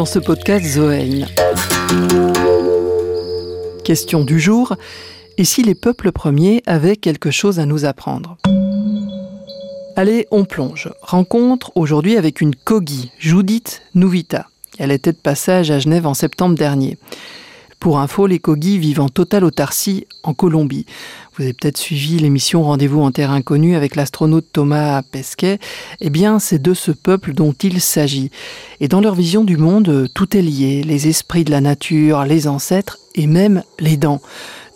dans ce podcast Zoein. Question du jour, et si les peuples premiers avaient quelque chose à nous apprendre? Allez, on plonge. Rencontre aujourd'hui avec une Kogi, Judith Nouvita. Elle était de passage à Genève en septembre dernier. Pour info, les Kogi vivent en totale autarcie en Colombie. Vous avez peut-être suivi l'émission Rendez-vous en terre inconnue avec l'astronaute Thomas Pesquet. Eh bien, c'est de ce peuple dont il s'agit. Et dans leur vision du monde, tout est lié. Les esprits de la nature, les ancêtres et même les dents.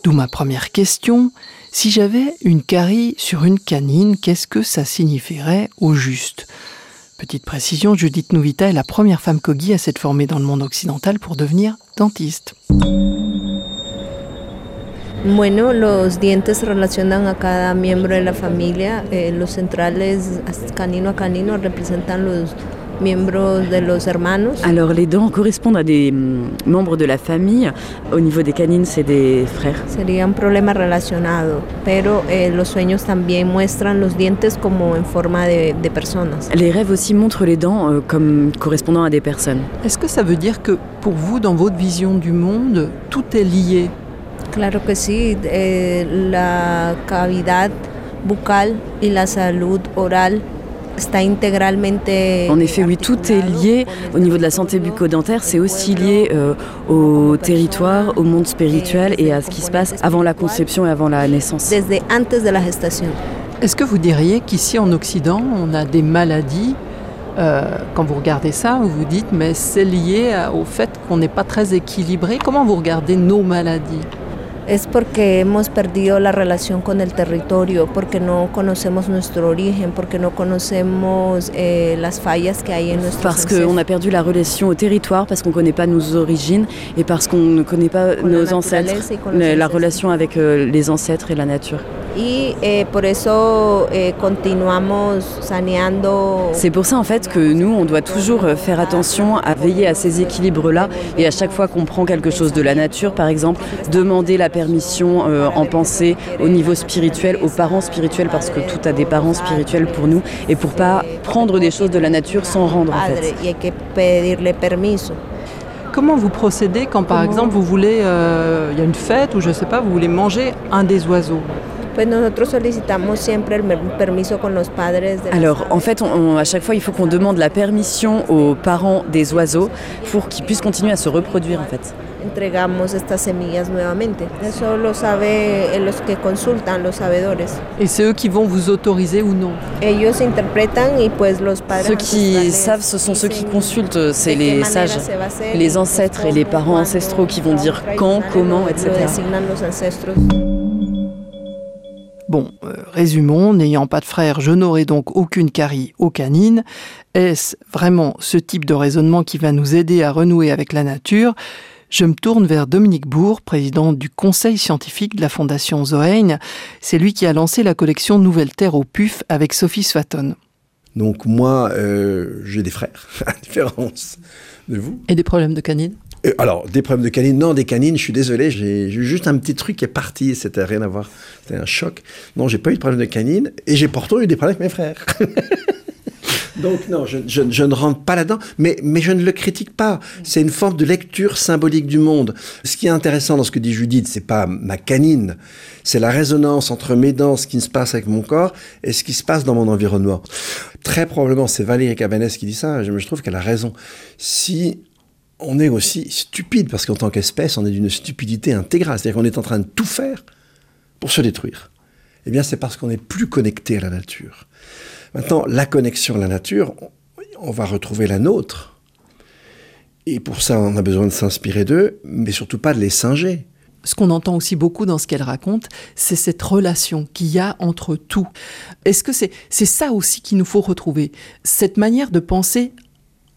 D'où ma première question. Si j'avais une carie sur une canine, qu'est-ce que ça signifierait au juste? Petite précision, Judith Nouvita est la première femme Kogi à s'être formée dans le monde occidental pour devenir dentiste. Bueno, los dientes relacionan a cada miembro de la familia. Eh, los centrales, canino a canino, representan los miembros de los hermanos? Alors les dents correspondent à des mm, membres de la famille. Au niveau des canines, c'est des frères. Sería un problema relacionado, pero eh, los sueños también muestran los dientes como en forma de, de personas. Les rêves aussi montrent les dents euh, comme correspondant à des personnes. Est-ce que ça veut dire que pour vous, dans votre vision du monde, tout est lié? Claro que sí, eh, la cavidad bucal y la salud oral En effet, oui, tout est lié. Au niveau de la santé bucco-dentaire, c'est aussi lié euh, au territoire, au monde spirituel et à ce qui se passe avant la conception et avant la naissance. desde antes de la gestación. Est-ce que vous diriez qu'ici en Occident, on a des maladies euh, Quand vous regardez ça, vous vous dites, mais c'est lié à- au fait qu'on n'est pas très équilibré. Comment vous regardez nos maladies? Es porque hemos perdido la relación con el territorio, porque no conocemos nuestro origen, porque no conocemos eh, las fallas que hay en nuestros Parce qu'on a perdu la relation au territoire, parce qu'on ne connaît pas nos origines et parce qu'on ne connaît pas Con nos ancêtres, la, la relation avec euh, les ancêtres et la nature. Y eh, por eso eh, continuamos saneando. C'est pour ça en fait que nous, on doit toujours euh, faire attention à veiller à ces équilibres-là et à chaque fois qu'on prend quelque chose de la nature, par exemple, demander la permission euh, en pensée au niveau spirituel, aux parents spirituels, parce que tout a des parents spirituels pour nous, et pour pas prendre des choses de la nature sans rendre en fait. Comment vous procédez quand, par Comment- exemple, vous voulez, euh, il y a une fête ou je sais pas, vous voulez manger un des oiseaux? Alors en fait, on- on- à chaque fois, il faut qu'on demande la permission aux parents des oiseaux pour qu'ils puissent continuer à se reproduire en fait. Entregamos estas semillas nuevamente. Eso lo sabe eh, los que consultan, los sabedores. Et c'est eux qui vont vous autoriser ou non? Ellos interpretan y pues los padres Ceux qui savent, ce sont ceux qui consultent, c'est les sages. les ancêtres et les parents ancestraux qui vont dire quand, comment, etc. Bon, euh, résumons, n'ayant pas de frère, je n'aurai donc aucune carie aux canines. Est-ce vraiment ce type de raisonnement qui va nous aider à renouer avec la nature? Je me tourne vers Dominique Bourg, président du conseil scientifique de la Fondation Zoein. C'est lui qui a lancé la collection Nouvelle Terre au PUF avec Sophie Swaton. Donc moi, euh, j'ai des frères, à différence de vous. Et des problèmes de canines Euh, alors, des problèmes de canines Non, des canines, je suis désolé, j'ai juste un petit truc qui est parti, c'était rien à voir, c'était un choc. Non, j'ai pas eu de problème de canines, et j'ai pourtant eu des problèmes avec mes frères. Donc non, je, ne rentre pas là-dedans, mais, mais je ne le critique pas. C'est une forme de lecture symbolique du monde. Ce qui est intéressant dans ce que dit Judith, c'est pas ma canine, c'est la résonance entre mes dents, ce qui se passe avec mon corps, et ce qui se passe dans mon environnement. Très probablement, c'est Valérie Cabanès qui dit ça, je, je trouve qu'elle a raison. Si on est aussi stupide, parce qu'en tant qu'espèce, on est d'une stupidité intégrale, c'est-à-dire qu'on est en train de tout faire pour se détruire. Eh bien, c'est parce qu'on n'est plus connecté à la nature. Maintenant, la connexion à la nature, on- va retrouver la nôtre. Et pour ça, on a besoin de s'inspirer d'eux, mais surtout pas de les singer. ce qu'on entend aussi beaucoup dans ce qu'elle raconte, c'est cette relation qu'il y a entre tout. Est-ce que c'est ça aussi qu'il nous faut retrouver? Cette manière de penser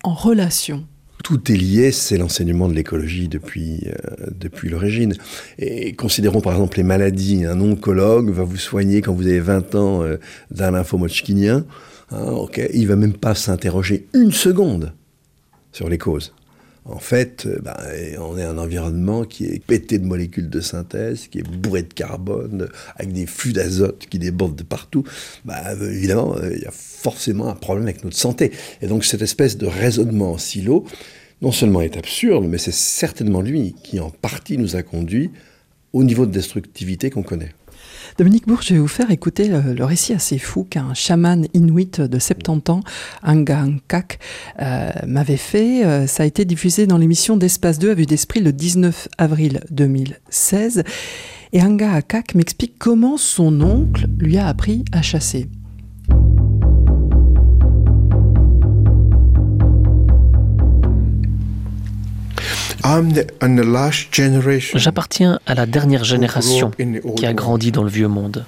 en relation. Tout est lié, c'est l'enseignement de l'écologie depuis, euh, depuis l'origine. Et considérons par exemple les maladies. Un oncologue va vous soigner quand vous avez 20 ans euh, d'un lymphomochkinien. Hein, ok, il va même pas s'interroger une seconde sur les causes. En fait, euh, ben, on est un environnement qui est pété de molécules de synthèse, qui est bourré de carbone, avec des flux d'azote qui débordent de partout. Ben, euh, évidemment, euh, il y a forcément un problème avec notre santé. Et donc cette espèce de raisonnement en silo, non seulement est absurde, mais c'est certainement lui qui en partie nous a conduit au niveau de destructivité qu'on connaît. Dominique Bourg, je vais vous faire écouter le, récit assez fou qu'un chaman inuit de 70 ans, Anga Ankak, euh, m'avait fait. Euh, ça a été diffusé dans l'émission d'Espace 2 à vue d'esprit le 19 avril 2016. Et Anga Ankak m'explique comment son oncle lui a appris à chasser. J'appartiens à la dernière génération qui a grandi dans le vieux monde.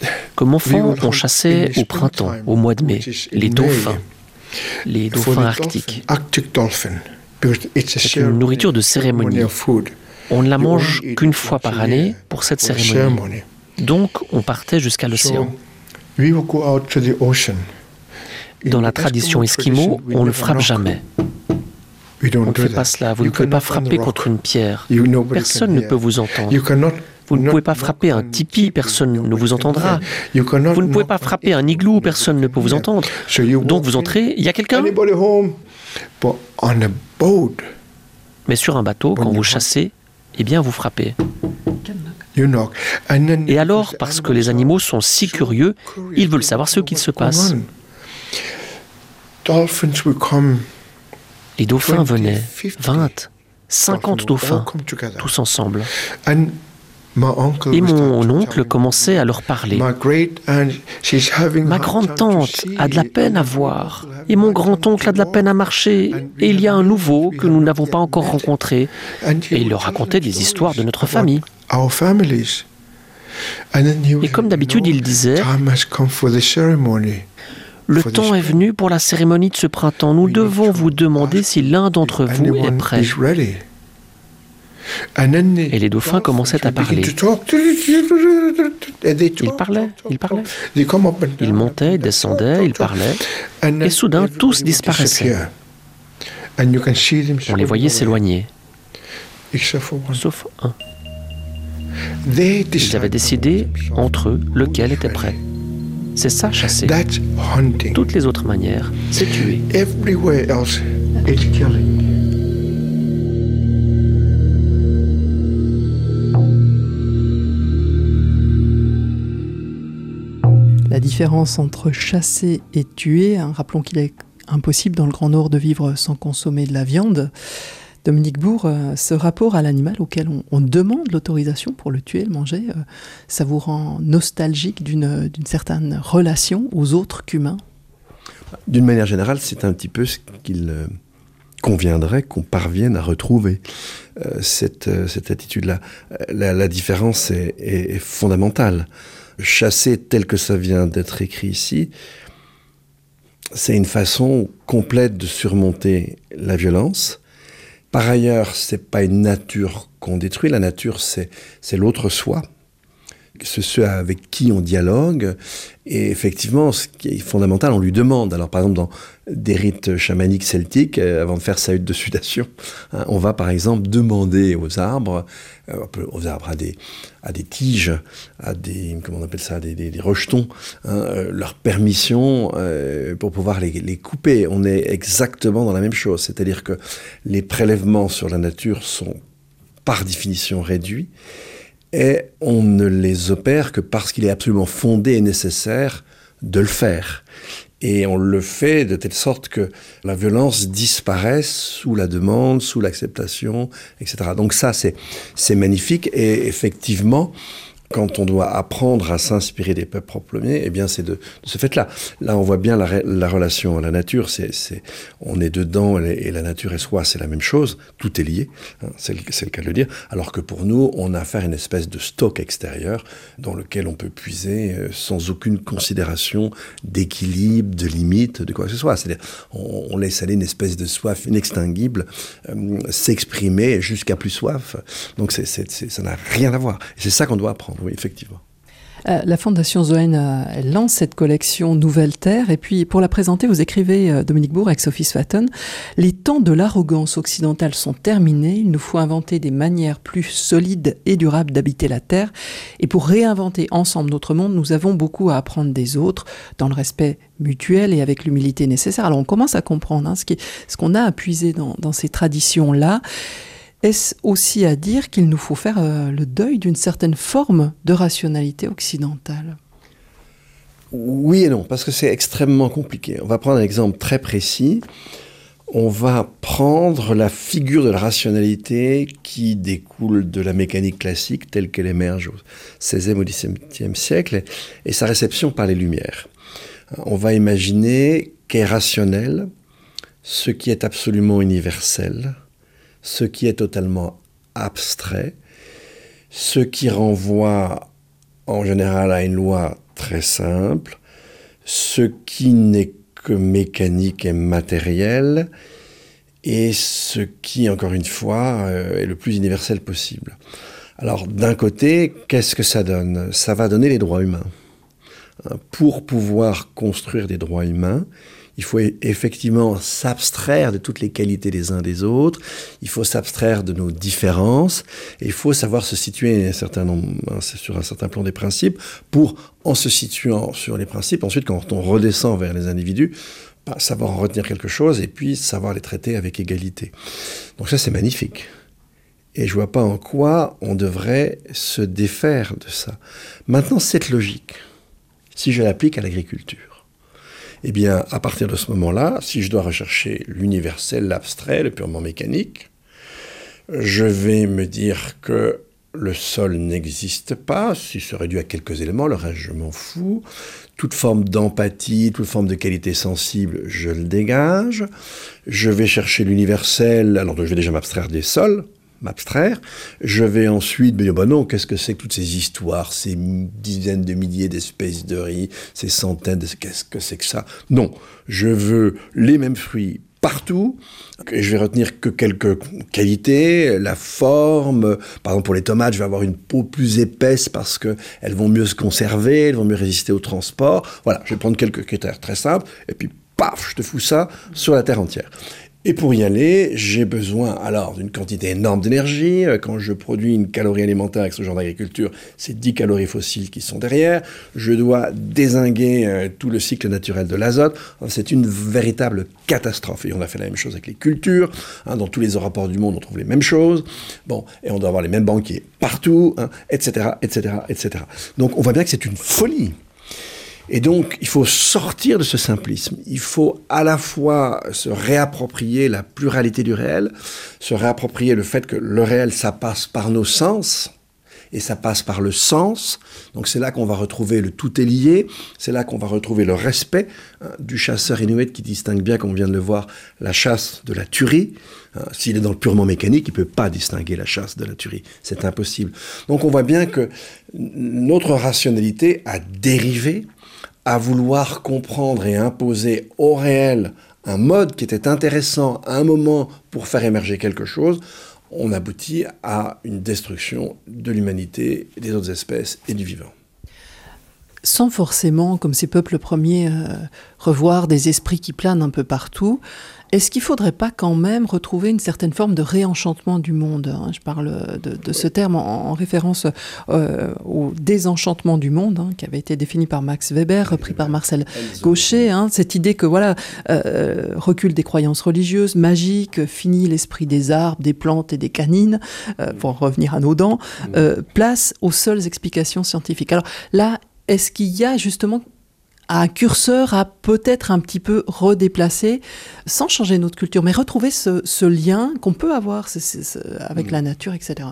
Comme enfant, on chassait au printemps, au mois de mai, les dauphins, les dauphins arctiques. C'est une nourriture de cérémonie. On ne la mange qu'une fois par année pour cette cérémonie. Donc, on partait jusqu'à l'océan. Dans la tradition esquimau, on ne frappe jamais. On ne fait pas cela. Vous ne pouvez pas frapper contre une pierre. Personne ne peut vous entendre. Vous ne pouvez pas frapper un tipi, personne ne vous entendra. Vous ne pouvez pas frapper un igloo, personne ne peut vous entendre. Donc vous entrez, il y a quelqu'un Mais sur un bateau, quand vous chassez, eh bien vous frappez. Et alors, parce que les animaux sont si curieux, ils veulent savoir ce qu'il se passe. Les dauphins venaient, 20, 50 dauphins, tous ensemble. Et mon oncle commençait à leur parler. Ma grande-tante a de la peine à voir, et mon grand-oncle a de la peine à marcher, et il y a un nouveau que nous n'avons pas encore rencontré. Et il leur racontait des histoires de notre famille. Et comme d'habitude, il disait, le temps est venu pour la cérémonie de ce printemps. Nous devons vous demander si l'un d'entre vous est prêt. Et les dauphins commençaient à parler. Ils parlaient, ils parlaient. Ils montaient, descendaient, ils parlaient. Et soudain, tous disparaissaient. On les voyait s'éloigner. Sauf un. Ils avaient décidé entre eux lequel était prêt. C'est ça chasser. Toutes les autres manières, c'est tuer. La différence entre chasser et tuer, hein, rappelons qu'il est impossible dans le Grand Nord de vivre sans consommer de la viande. Dominique Bourg, euh, ce rapport à l'animal auquel on, demande l'autorisation pour le tuer, le manger, euh, ça vous rend nostalgique d'une certaine relation aux autres qu'humains? D'une manière générale, c'est un petit peu ce qu'il euh, conviendrait qu'on parvienne à retrouver cette, cette attitude-là. La, différence est, est, fondamentale. Chasser tel que ça vient d'être écrit ici, c'est une façon complète de surmonter la violence par ailleurs, c'est pas une nature qu'on détruit. La nature, c'est l'autre soi. C'est ceux avec qui on dialogue. Et effectivement, ce qui est fondamental, on lui demande. Alors, par exemple, dans des rites chamaniques celtiques, euh, avant de faire sa hutte de sudation, hein, on va par exemple demander aux arbres, euh, aux arbres, à des, à des tiges, à des, comment on appelle ça, des, des, rejetons, hein, euh, leur permission pour pouvoir les, les, couper. On est exactement dans la même chose. C'est-à-dire que les prélèvements sur la nature sont par définition réduits et on ne les opère que parce qu'il est absolument fondé et nécessaire de le faire. Et on le fait de telle sorte que la violence disparaisse sous la demande, sous l'acceptation, etc. Donc ça, c'est magnifique. Et effectivement, quand on doit apprendre à s'inspirer des peuples premiers, eh bien, c'est de, ce fait-là. Là, on voit bien la, relation à la nature. On est dedans et la nature et soi, c'est la même chose. Tout est lié. Hein, c'est, le, cas de le dire. Alors que pour nous, on a affaire à une espèce de stock extérieur dans lequel on peut puiser euh, sans aucune considération d'équilibre, de limite, de quoi que ce soit. C'est-à-dire, on, laisse aller une espèce de soif inextinguible euh, s'exprimer jusqu'à plus soif. Donc, ça n'a rien à voir. C'est ça qu'on doit apprendre oui, effectivement. Euh, la Fondation Zoen euh, lance cette collection Nouvelle Terre et puis pour la présenter, vous écrivez, euh, Dominique Bourg avec Sophie Swatten, les temps de l'arrogance occidentale sont terminés, il nous faut inventer des manières plus solides et durables d'habiter la Terre et pour réinventer ensemble notre monde, nous avons beaucoup à apprendre des autres dans le respect mutuel et avec l'humilité nécessaire. Alors on commence à comprendre hein, ce qu'on a à puiser dans, dans ces traditions-là. Est-ce aussi à dire qu'il nous faut faire euh, le deuil d'une certaine forme de rationalité occidentale? Oui et non, parce que c'est extrêmement compliqué. On va prendre un exemple très précis. On va prendre la figure de la rationalité qui découle de la mécanique classique telle qu'elle émerge au XVIe ou XVIIe siècle et sa réception par les Lumières. On va imaginer qu'est rationnel ce qui est absolument universel, ce qui est totalement abstrait, ce qui renvoie en général à une loi très simple, ce qui n'est que mécanique et matériel, et ce qui, encore une fois, euh, est le plus universel possible. Alors, d'un côté, qu'est-ce que ça donne? Ça va donner les droits humains. Pour pouvoir construire des droits humains, il faut effectivement s'abstraire de toutes les qualités des uns des autres, il faut s'abstraire de nos différences, et il faut savoir se situer un certain nombre, sur un certain plan des principes, pour, en se situant sur les principes, ensuite quand on redescend vers les individus, savoir en retenir quelque chose, et puis savoir les traiter avec égalité. Donc ça c'est magnifique. Et je vois pas en quoi on devrait se défaire de ça. Maintenant, cette logique, si je l'applique à l'agriculture, eh bien, à partir de ce moment-là, si je dois rechercher l'universel, l'abstrait, le purement mécanique, je vais me dire que le sol n'existe pas, s'il se réduit à quelques éléments, le reste je m'en fous. Toute forme d'empathie, toute forme de qualité sensible, je le dégage. Je vais chercher l'universel, alors je vais déjà m'abstraire des sols, m'abstraire. Je vais ensuite me dire, bah non, qu'est-ce que c'est que toutes ces histoires, ces dizaines de milliers d'espèces de riz, ces centaines de... Qu'est-ce que c'est que ça? Non, je veux les mêmes fruits partout. Et je vais retenir que quelques qualités, la forme. Par exemple, pour les tomates, je vais avoir une peau plus épaisse parce qu'elles vont mieux se conserver, elles vont mieux résister au transport. Voilà, je vais prendre quelques critères très simples, et puis paf, je te fous ça sur la terre entière. Et pour y aller, j'ai besoin alors d'une quantité énorme d'énergie. Euh, quand je produis une calorie alimentaire avec ce genre d'agriculture, c'est 10 calories fossiles qui sont derrière. Je dois désinguer euh, tout le cycle naturel de l'azote. C'est une véritable catastrophe. Et on a fait la même chose avec les cultures. Hein. dans tous les rapports du monde, on trouve les mêmes choses. Bon, et on doit avoir les mêmes banquiers partout, etc., etc., etc. Donc on voit bien que c'est une folie. Et donc, il faut sortir de ce simplisme. Il faut à la fois se réapproprier la pluralité du réel, se réapproprier le fait que le réel, ça passe par nos sens, et ça passe par le sens. Donc c'est là qu'on va retrouver le tout est lié, c'est là qu'on va retrouver le respect hein, du chasseur inuit qui distingue bien, comme on vient de le voir, la chasse de la tuerie. Hein, s'il est dans le purement mécanique, il ne peut pas distinguer la chasse de la tuerie. C'est impossible. Donc on voit bien que notre rationalité a dérivé à vouloir comprendre et imposer au réel un mode qui était intéressant à un moment pour faire émerger quelque chose, on aboutit à une destruction de l'humanité, des autres espèces et du vivant. Sans forcément, comme ces peuples premiers, euh, revoir des esprits qui planent un peu partout, est-ce qu'il ne faudrait pas quand même retrouver une certaine forme de réenchantement du monde hein? Je parle de, ce terme en, référence euh, au désenchantement du monde, hein, qui avait été défini par Max Weber, repris par Marcel Gaucher. Hein, cette idée que voilà, euh, recul des croyances religieuses, magique, fini l'esprit des arbres, des plantes et des canines, euh, pour revenir à nos dents, place aux seules explications scientifiques. Alors là, est-ce qu'il y a justement un curseur à peut-être un petit peu redéplacer, sans changer notre culture, mais retrouver ce, lien qu'on peut avoir avec la nature, etc.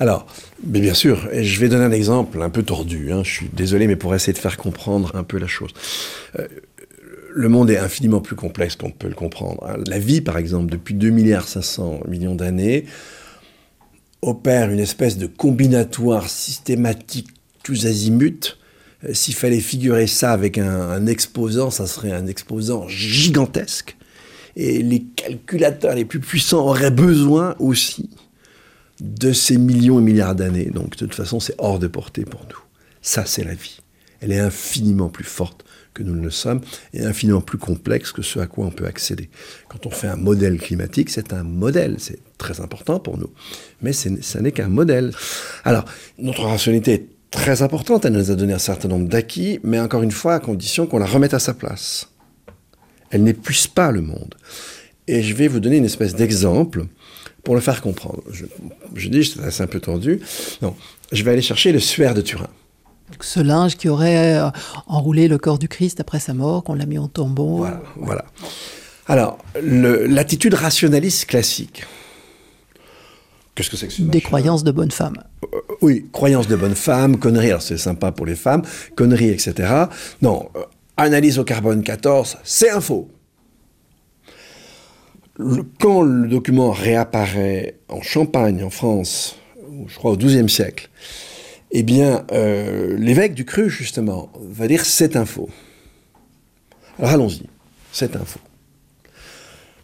Alors, mais bien sûr, et je vais donner un exemple un peu tordu, hein, je suis désolé, mais pour essayer de faire comprendre un peu la chose. Euh, le monde est infiniment plus complexe qu'on peut le comprendre. Hein. La vie, par exemple, depuis 2 milliards 500 millions d'années, opère une espèce de combinatoire systématique tous azimuts s'il fallait figurer ça avec un, exposant, ça serait un exposant gigantesque. Et les calculateurs les plus puissants auraient besoin aussi de ces millions et milliards d'années. Donc de toute façon, c'est hors de portée pour nous. Ça, c'est la vie. Elle est infiniment plus forte que nous ne le sommes et infiniment plus complexe que ce à quoi on peut accéder. Quand on fait un modèle climatique, c'est un modèle, c'est très important pour nous, mais ça n'est qu'un modèle. Alors, notre rationalité est très importante, elle nous a donné un certain nombre d'acquis, mais encore une fois, à condition qu'on la remette à sa place. Elle n'épuise pas le monde. Et je vais vous donner une espèce d'exemple pour le faire comprendre. Je, je dis, c'est un peu tendu. Non, je vais aller chercher le suaire de Turin. Ce linge qui aurait euh, enroulé le corps du Christ après sa mort, qu'on l'a mis en tombeau. Voilà. voilà. Alors, l'attitude rationaliste classique. Qu'est-ce que c'est que Des croyances de bonne femme. Euh, oui, croyances de bonne femme, conneries, alors c'est sympa pour les femmes, conneries, etc. Non, euh, analyse au carbone 14, c'est un faux. quand le document réapparaît en Champagne, en France, je crois au XIIe siècle, eh bien, euh, l'évêque du Cru, justement, va dire c'est un faux. Alors allons-y, c'est un faux.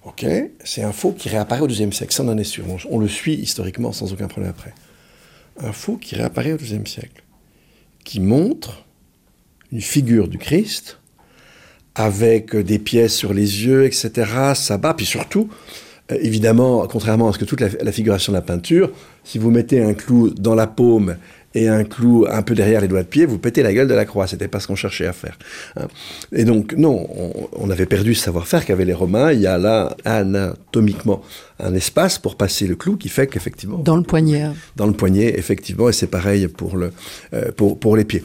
Ok, c'est un faux qui réapparaît au deuxième siècle, ça on en est sûr, on, le suit historiquement sans aucun problème après. Un faux qui réapparaît au deuxième siècle, qui montre une figure du Christ avec des pièces sur les yeux, etc., ça bat, puis surtout, euh, évidemment, contrairement à ce que toute la, la, figuration de la peinture, si vous mettez un clou dans la paume et un clou un peu derrière les doigts de pied, vous pétez la gueule de la croix. C'était pas ce qu'on cherchait à faire. Hein. Et donc, non, on, avait perdu ce savoir-faire qu'avaient les Romains. Il y a là, anatomiquement, un espace pour passer le clou qui fait qu'effectivement... Dans le poignet. Dans le poignet, effectivement, et c'est pareil pour, le, euh, pour, pour les pieds.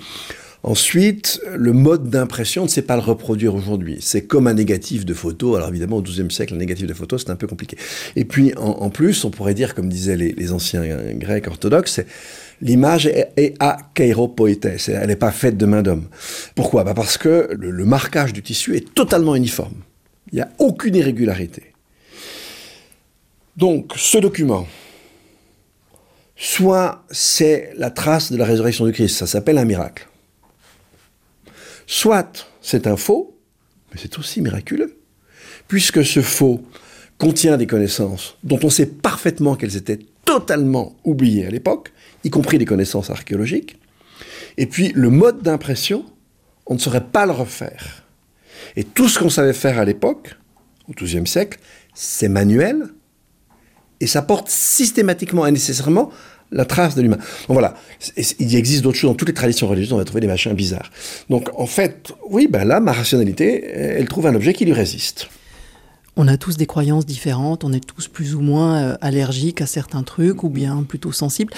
Ensuite, le mode d'impression ne sait pas le reproduire aujourd'hui. C'est comme un négatif de photo. Alors évidemment, au XIIe siècle, un négatif de photo, c'est un peu compliqué. Et puis, en, plus, on pourrait dire, comme disaient les, anciens grecs orthodoxes, l'image est, à kairopoites, elle n'est pas faite de main d'homme. Pourquoi? Bah Parce que le, marquage du tissu est totalement uniforme. Il n'y a aucune irrégularité. Donc, ce document, soit c'est la trace de la résurrection du Christ, ça s'appelle un miracle. Soit c'est un faux, mais c'est aussi miraculeux, puisque ce faux contient des connaissances dont on sait parfaitement qu'elles étaient totalement oubliées à l'époque, y compris des connaissances archéologiques. Et puis le mode d'impression, on ne saurait pas le refaire. Et tout ce qu'on savait faire à l'époque, au XIIe siècle, c'est manuel, et ça porte systématiquement et nécessairement la trace de l'humain. Donc voilà, il existe d'autres choses dans toutes les traditions religieuses, on va trouver des machins bizarres. Donc en fait, oui, ben là, ma rationalité, elle trouve un objet qui lui résiste. On a tous des croyances différentes, on est tous plus ou moins euh, allergiques à certains trucs ou bien plutôt sensibles.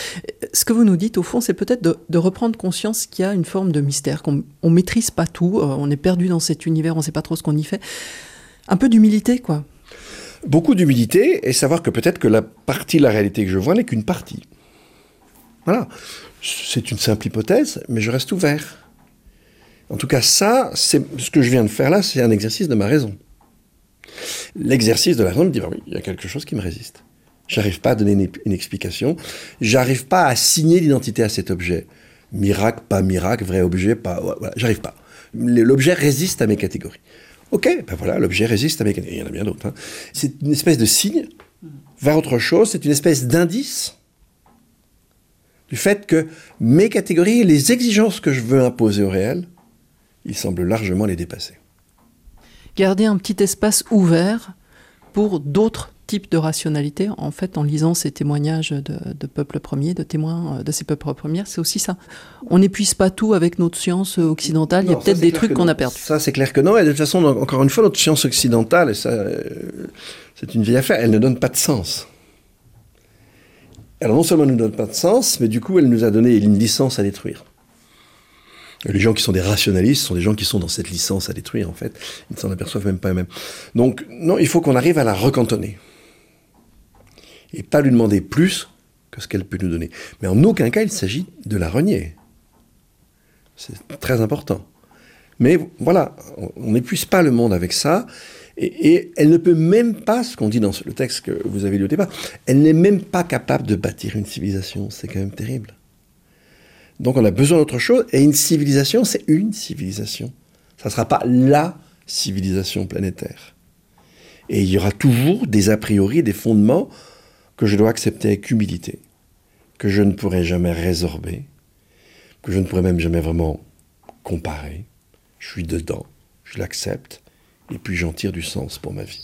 Ce que vous nous dites, au fond, c'est peut-être de, reprendre conscience qu'il y a une forme de mystère, qu'on ne maîtrise pas tout, euh, on est perdu dans cet univers, on ne sait pas trop ce qu'on y fait. Un peu d'humilité, quoi. Beaucoup d'humilité et savoir que peut-être que la partie de la réalité que je vois n'est qu'une partie. Voilà. C'est une simple hypothèse, mais je reste ouvert. En tout cas, ça, c'est ce que je viens de faire là, c'est un exercice de ma raison. L'exercice de la raison me dit, bah oui, il y a quelque chose qui me résiste. J'arrive pas à donner une, explication. J'arrive pas à assigner l'identité à cet objet. Miracle, pas miracle, vrai objet, pas. Voilà, j'arrive pas. L'objet résiste à mes catégories. Ok, ben voilà, l'objet résiste à mes catégories. Il y en a bien d'autres. Hein. C'est une espèce de signe vers autre chose. C'est une espèce d'indice du fait que mes catégories, les exigences que je veux imposer au réel, il semble largement les dépasser garder un petit espace ouvert pour d'autres types de rationalité. En fait, en lisant ces témoignages de, peuples premiers, de témoins euh, de ces peuples premiers, c'est aussi ça. On n'épuise pas tout avec notre science occidentale. Il y a peut-être des trucs qu'on a perdus. Ça, c'est clair que non. Et de toute façon, encore une fois, notre science occidentale, et ça, euh, c'est une vieille affaire, elle ne donne pas de sens. Alors non seulement elle ne donne pas de sens, mais du coup, elle nous a donné une licence à détruire. Les gens qui sont des rationalistes sont des gens qui sont dans cette licence à détruire, en fait. Ils ne s'en aperçoivent même pas eux-mêmes. Donc, non, il faut qu'on arrive à la recantonner. Et pas lui demander plus que ce qu'elle peut nous donner. Mais en aucun cas, il s'agit de la renier. C'est très important. Mais voilà, on n'épuise pas le monde avec ça. Et, elle ne peut même pas, ce qu'on dit dans le texte que vous avez lu au départ, elle n'est même pas capable de bâtir une civilisation. C'est quand même terrible. Donc on a besoin d'autre chose. Et une civilisation, c'est une civilisation. Ça ne sera pas la civilisation planétaire. Et il y aura toujours des a priori, des fondements que je dois accepter avec humilité, que je ne pourrai jamais résorber, que je ne pourrais même jamais vraiment comparer. Je suis dedans, je l'accepte, et puis j'en tire du sens pour ma vie.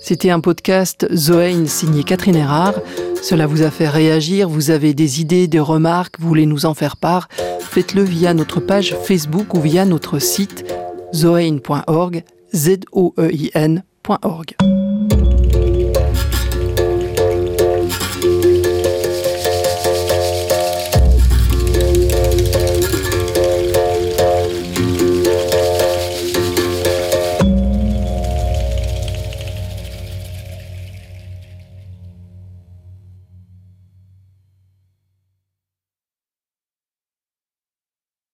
C'était un podcast Zoein signé Catherine Erard. Cela vous a fait réagir, vous avez des idées, des remarques, vous voulez nous en faire part, faites-le via notre page Facebook ou via notre site zoein.org, z o e.